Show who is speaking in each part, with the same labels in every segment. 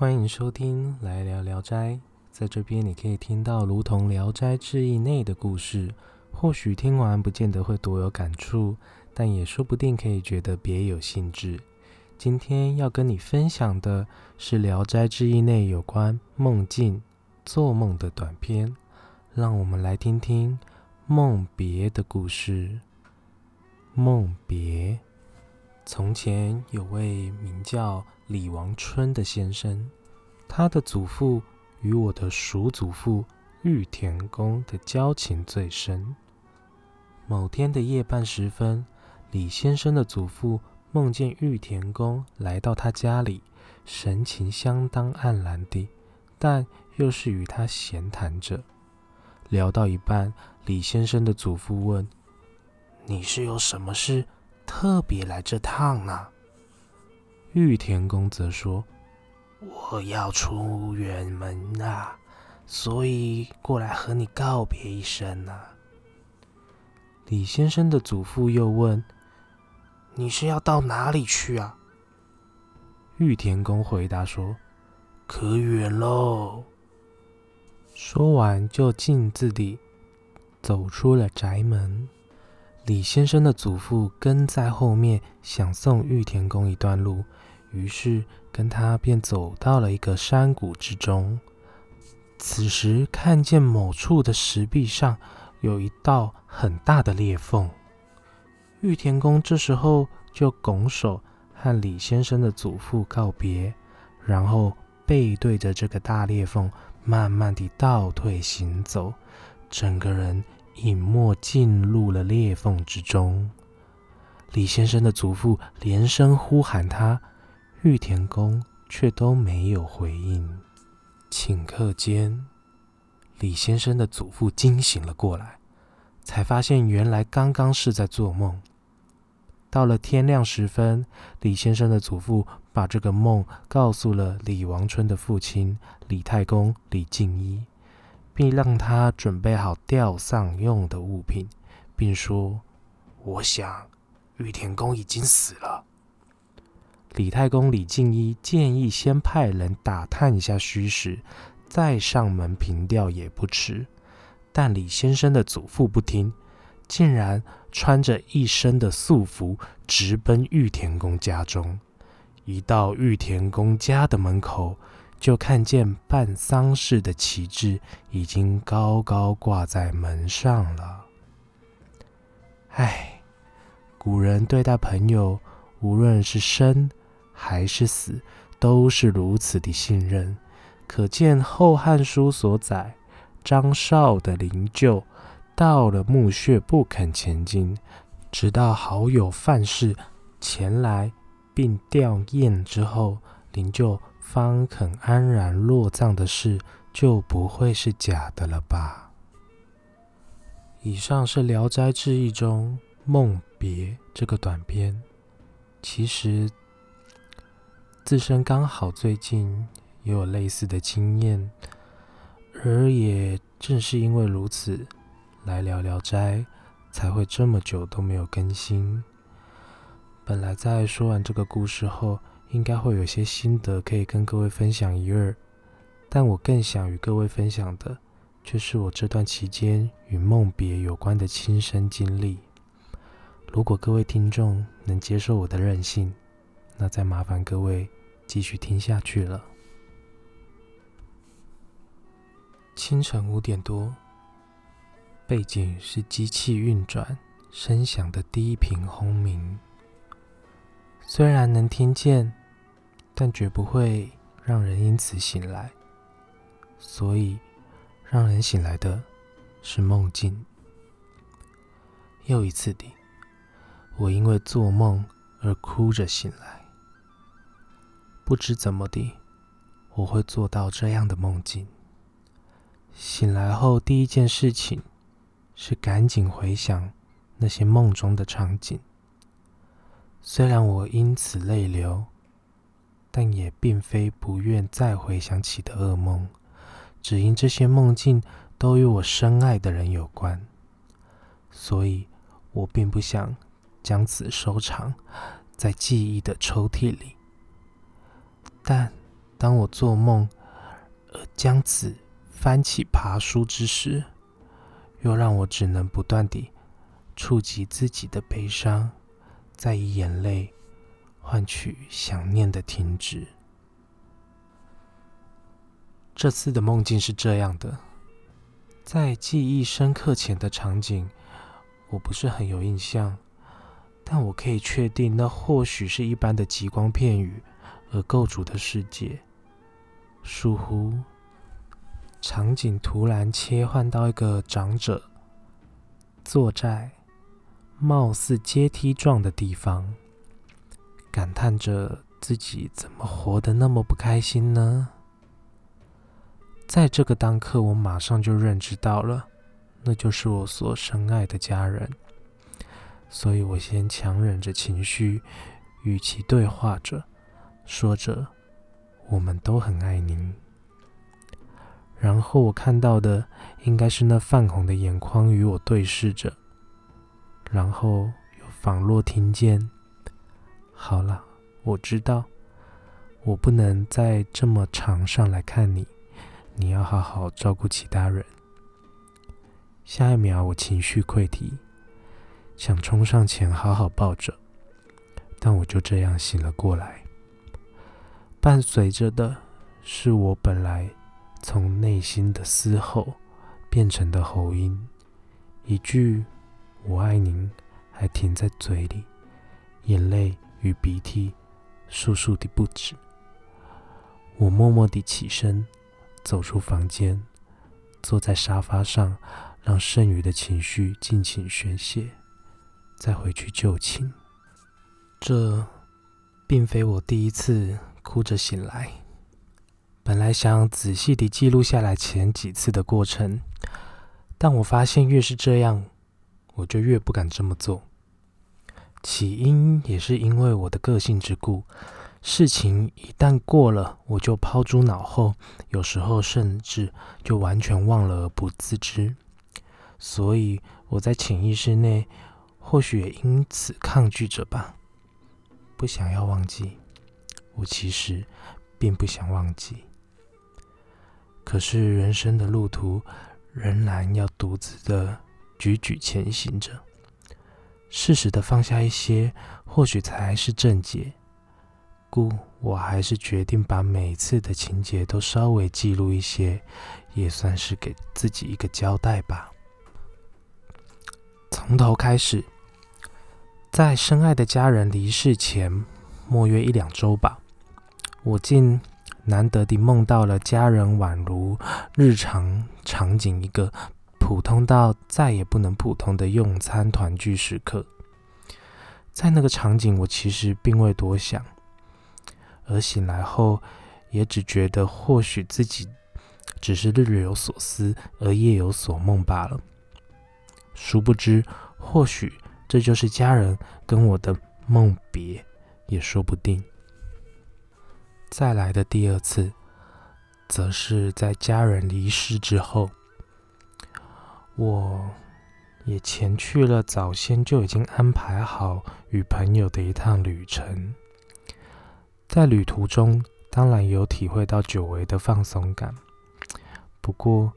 Speaker 1: 欢迎收听《来聊聊斋》。在这边，你可以听到如同《聊斋志异》内的故事。或许听完不见得会多有感触，但也说不定可以觉得别有兴致。今天要跟你分享的是《聊斋志异》内有关梦境、做梦的短篇。让我们来听听梦别的故事。梦别，从前有位名叫李王春的先生，他的祖父与我的叔祖父玉田公的交情最深。某天的夜半时分，李先生的祖父梦见玉田公来到他家里，神情相当黯然的，但又是与他闲谈着。聊到一半，李先生的祖父问。你是有什么事特别来这趟呢？玉田公则说：“我要出远门啊，所以过来和你告别一声啊。”李先生的祖父又问：“你是要到哪里去啊？”玉田公回答说：“可远喽。”说完，就径自地走出了宅门。李先生的祖父跟在后面，想送玉田公一段路，于是跟他便走到了一个山谷之中。此时看见某处的石壁上有一道很大的裂缝，玉田公这时候就拱手和李先生的祖父告别，然后背对着这个大裂缝，慢慢地倒退行走，整个人。隐没进入了裂缝之中。李先生的祖父连声呼喊他，玉田公却都没有回应。顷刻间，李先生的祖父惊醒了过来，才发现原来刚刚是在做梦。到了天亮时分，李先生的祖父把这个梦告诉了李王春的父亲李太公李敬一。并让他准备好吊丧用的物品，并说：“我想玉田公已经死了。”李太公李敬一建议先派人打探一下虚实，再上门凭吊也不迟。但李先生的祖父不听，竟然穿着一身的素服，直奔玉田公家中。一到玉田公家的门口。就看见办丧事的旗帜已经高高挂在门上了。唉，古人对待朋友，无论是生还是死，都是如此的信任。可见《后汉书》所载，张绍的灵柩到了墓穴不肯前进，直到好友范氏前来并吊唁之后，灵柩。方肯安然落葬的事，就不会是假的了吧？以上是《聊斋志异》中《梦别》这个短篇。其实，自身刚好最近也有类似的经验，而也正是因为如此，来聊《聊斋》才会这么久都没有更新。本来在说完这个故事后。应该会有些心得可以跟各位分享一二，但我更想与各位分享的，却是我这段期间与梦别有关的亲身经历。如果各位听众能接受我的任性，那再麻烦各位继续听下去了。清晨五点多，背景是机器运转声响的低频轰鸣，虽然能听见。但绝不会让人因此醒来，所以让人醒来的是梦境。又一次的，我因为做梦而哭着醒来。不知怎么的，我会做到这样的梦境。醒来后第一件事情是赶紧回想那些梦中的场景，虽然我因此泪流。但也并非不愿再回想起的噩梦，只因这些梦境都与我深爱的人有关，所以我并不想将此收藏在记忆的抽屉里。但当我做梦而将此翻起爬书之时，又让我只能不断地触及自己的悲伤，再以眼泪换取想念的停止。这次的梦境是这样的，在记忆深刻前的场景，我不是很有印象，但我可以确定，那或许是一般的极光片语而构筑的世界。疏忽，场景突然切换到一个长者坐在貌似阶梯状的地方，感叹着自己怎么活得那么不开心呢？在这个当刻，我马上就认知到了，那就是我所深爱的家人。所以我先强忍着情绪，与其对话着，说着“我们都很爱您”。然后我看到的应该是那泛红的眼眶与我对视着，然后又仿若听见：“好了，我知道，我不能再这么常上来看你。”你要好好照顾其他人。下一秒，我情绪溃堤，想冲上前好好抱着，但我就这样醒了过来。伴随着的是我本来从内心的嘶吼变成的喉音，一句“我爱您”还停在嘴里，眼泪与鼻涕簌簌的不止。我默默地起身。走出房间，坐在沙发上，让剩余的情绪尽情宣泄，再回去就寝。这并非我第一次哭着醒来。本来想仔细地记录下来前几次的过程，但我发现越是这样，我就越不敢这么做。起因也是因为我的个性之故。事情一旦过了，我就抛诸脑后，有时候甚至就完全忘了而不自知。所以我在潜意识内，或许也因此抗拒着吧，不想要忘记。我其实并不想忘记，可是人生的路途仍然要独自的踽踽前行着。适时的放下一些，或许才是正解。故我还是决定把每次的情节都稍微记录一些，也算是给自己一个交代吧。从头开始，在深爱的家人离世前，莫约一两周吧，我竟难得地梦到了家人宛如日常场景一个普通到再也不能普通的用餐团聚时刻。在那个场景，我其实并未多想。而醒来后，也只觉得或许自己只是日有所思而夜有所梦罢了。殊不知，或许这就是家人跟我的梦别，也说不定。再来的第二次，则是在家人离世之后，我也前去了早先就已经安排好与朋友的一趟旅程。在旅途中，当然有体会到久违的放松感。不过，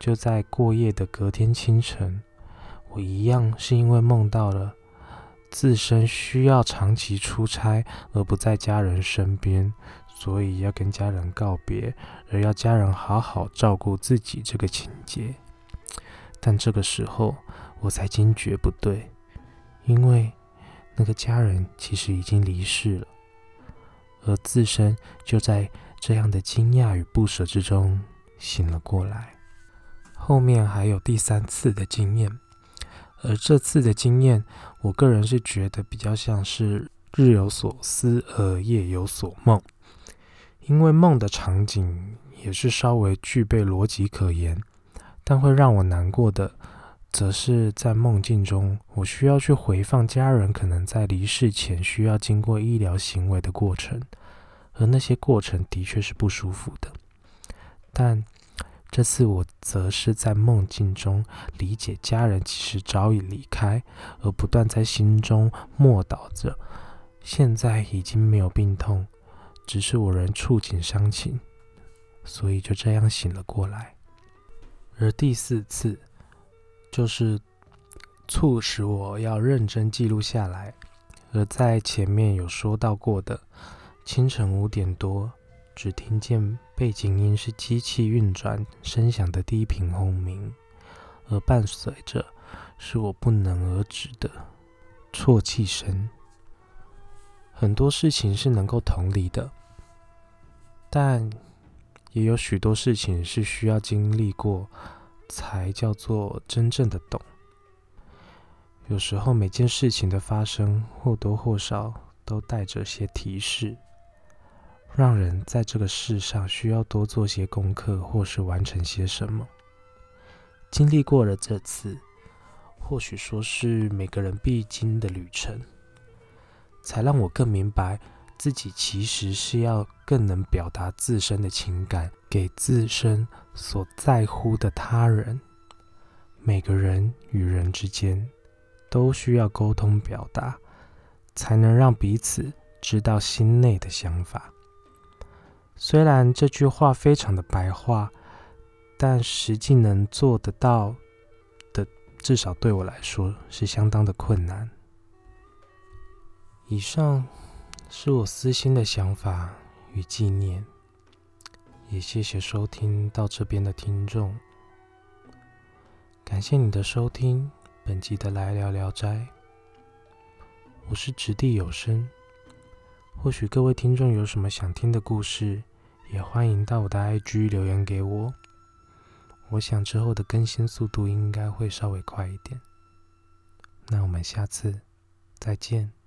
Speaker 1: 就在过夜的隔天清晨，我一样是因为梦到了自身需要长期出差而不在家人身边，所以要跟家人告别，而要家人好好照顾自己这个情节。但这个时候，我才惊觉不对，因为那个家人其实已经离世了。而自身就在这样的惊讶与不舍之中醒了过来。后面还有第三次的经验，而这次的经验，我个人是觉得比较像是日有所思而夜有所梦，因为梦的场景也是稍微具备逻辑可言，但会让我难过的。则是在梦境中，我需要去回放家人可能在离世前需要经过医疗行为的过程，而那些过程的确是不舒服的。但这次我则是在梦境中理解家人其实早已离开，而不断在心中默祷着：现在已经没有病痛，只是我仍触景伤情，所以就这样醒了过来。而第四次，就是促使我要认真记录下来。而在前面有说到过的，清晨五点多，只听见背景音是机器运转声响的低频轰鸣，而伴随着是我不能而止的啜泣声。很多事情是能够同理的，但也有许多事情是需要经历过才叫做真正的懂。有时候每件事情的发生或多或少都带着些提示，让人在这个世上需要多做些功课，或是完成些什么。经历过了这次，或许说是每个人必经的旅程。才让我更明白，自己其实是要更能表达自身的情感给自身所在乎的他人。每个人与人之间都需要沟通表达，才能让彼此知道心内的想法。虽然这句话非常的白话，但实际能做得到的，至少对我来说是相当的困难。以上是我私心的想法与纪念，也谢谢收听到这边的听众，感谢你的收听本集的来聊聊斋，我是掷地有声，或许各位听众有什么想听的故事，也欢迎到我的 IG 留言给我，我想之后的更新速度应该会稍微快一点，那我们下次再见。